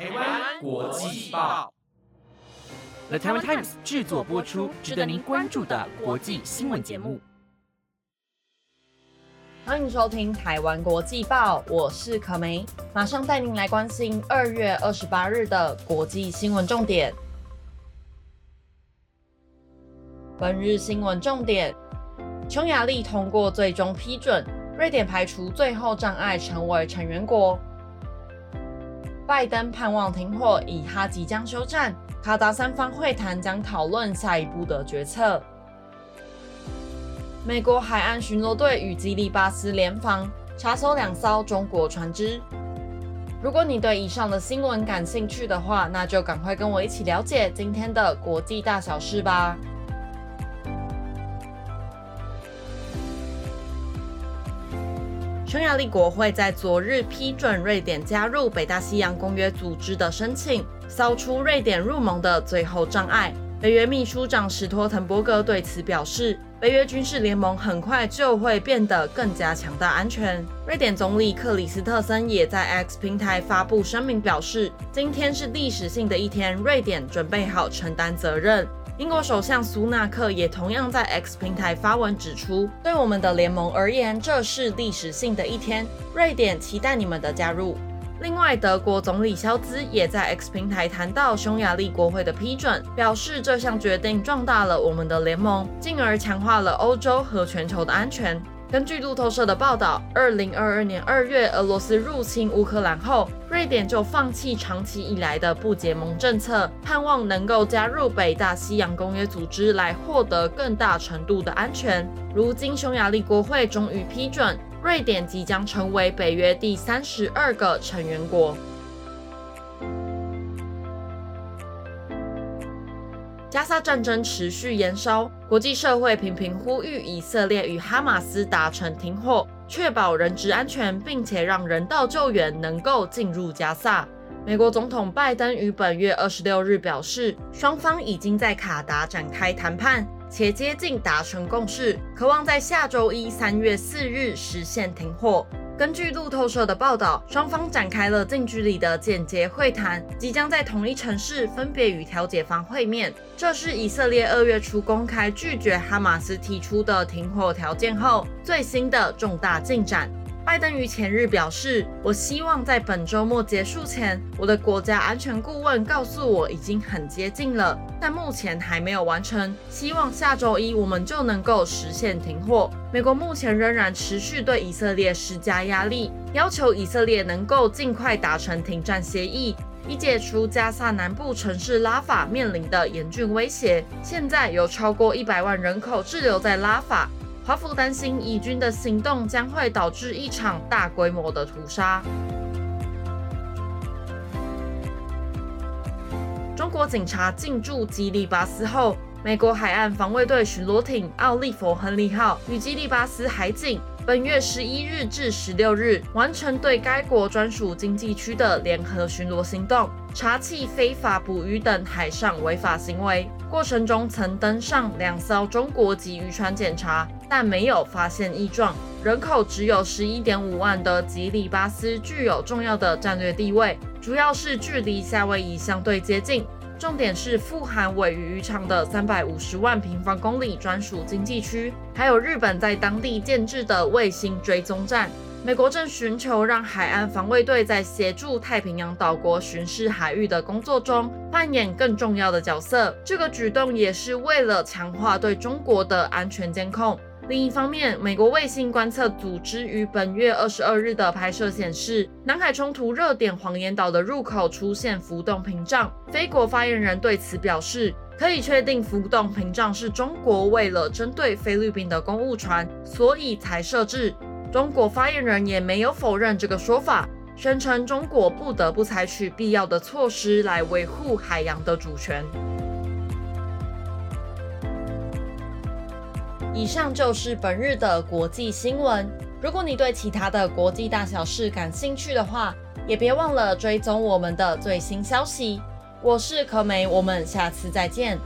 台湾国际报，The Taiwan Times 制作播出，值得您关注的国际新闻节目。欢迎收听台湾国际报，我是可梅，马上带您来关心二月二十八日的国际新闻重点。本日新闻重点：匈牙利通过最终批准，瑞典排除最后障碍，成为成员国。拜登盼望停火，以哈即将休战，卡达三方会谈将讨论下一步的决策。美国海岸巡逻队与基利巴斯联防，查搜两艘中国船只。如果你对以上的新闻感兴趣的话，那就赶快跟我一起了解今天的国际大小事吧。匈牙利国会在昨日批准瑞典加入北大西洋公约组织的申请，扫除瑞典入盟的最后障碍。北约秘书长史托滕伯格对此表示，北约军事联盟很快就会变得更加强大、安全。瑞典总理克里斯特森也在 X 平台发布声明，表示今天是历史性的一天，瑞典准备好承担责任。英国首相苏纳克也同样在 X 平台发文指出，对我们的联盟而言，这是历史性的一天。瑞典期待你们的加入。另外，德国总理肖兹也在 X 平台谈到匈牙利国会的批准，表示这项决定壮大了我们的联盟，进而强化了欧洲和全球的安全。根据路透社的报道，二零二二年二月俄罗斯入侵乌克兰后，瑞典就放弃长期以来的不结盟政策，盼望能够加入北大西洋公约组织来获得更大程度的安全。如今，匈牙利国会终于批准，瑞典即将成为北约第三十二个成员国。加沙战争持续延烧，国际社会频频呼吁以色列与哈马斯达成停火，确保人质安全，并且让人道救援能够进入加沙。美国总统拜登于本月二十六日表示，双方已经在卡达展开谈判，且接近达成共识，渴望在下周一三月四日实现停火。根据路透社的报道，双方展开了近距离的简洁会谈，即将在同一城市分别与调解方会面。这是以色列二月初公开拒绝哈马斯提出的停火条件后最新的重大进展。拜登于前日表示：“我希望在本周末结束前，我的国家安全顾问告诉我已经很接近了，但目前还没有完成。希望下周一我们就能够实现停火。”美国目前仍然持续对以色列施加压力，要求以色列能够尽快达成停战协议，以解除加萨南部城市拉法面临的严峻威胁。现在有超过一百万人口滞留在拉法。华府担心以军的行动将会导致一场大规模的屠杀。中国警察进驻基里巴斯后，美国海岸防卫队巡逻艇“奥利弗·亨利号”与基里巴斯海警本月十一日至十六日完成对该国专属经济区的联合巡逻行动。查缉非法捕鱼等海上违法行为过程中，曾登上两艘中国籍渔船检查，但没有发现异状。人口只有十一点五万的吉里巴斯具有重要的战略地位，主要是距离夏威夷相对接近。重点是富含尾鱼渔场的三百五十万平方公里专属经济区，还有日本在当地建制的卫星追踪站。美国正寻求让海岸防卫队在协助太平洋岛国巡视海域的工作中扮演更重要的角色。这个举动也是为了强化对中国的安全监控。另一方面，美国卫星观测组织于本月二十二日的拍摄显示，南海冲突热点黄岩岛的入口出现浮动屏障。菲国发言人对此表示，可以确定浮动屏障是中国为了针对菲律宾的公务船，所以才设置。中国发言人也没有否认这个说法，宣称中国不得不采取必要的措施来维护海洋的主权。以上就是本日的国际新闻。如果你对其他的国际大小事感兴趣的话，也别忘了追踪我们的最新消息。我是可美，我们下次再见。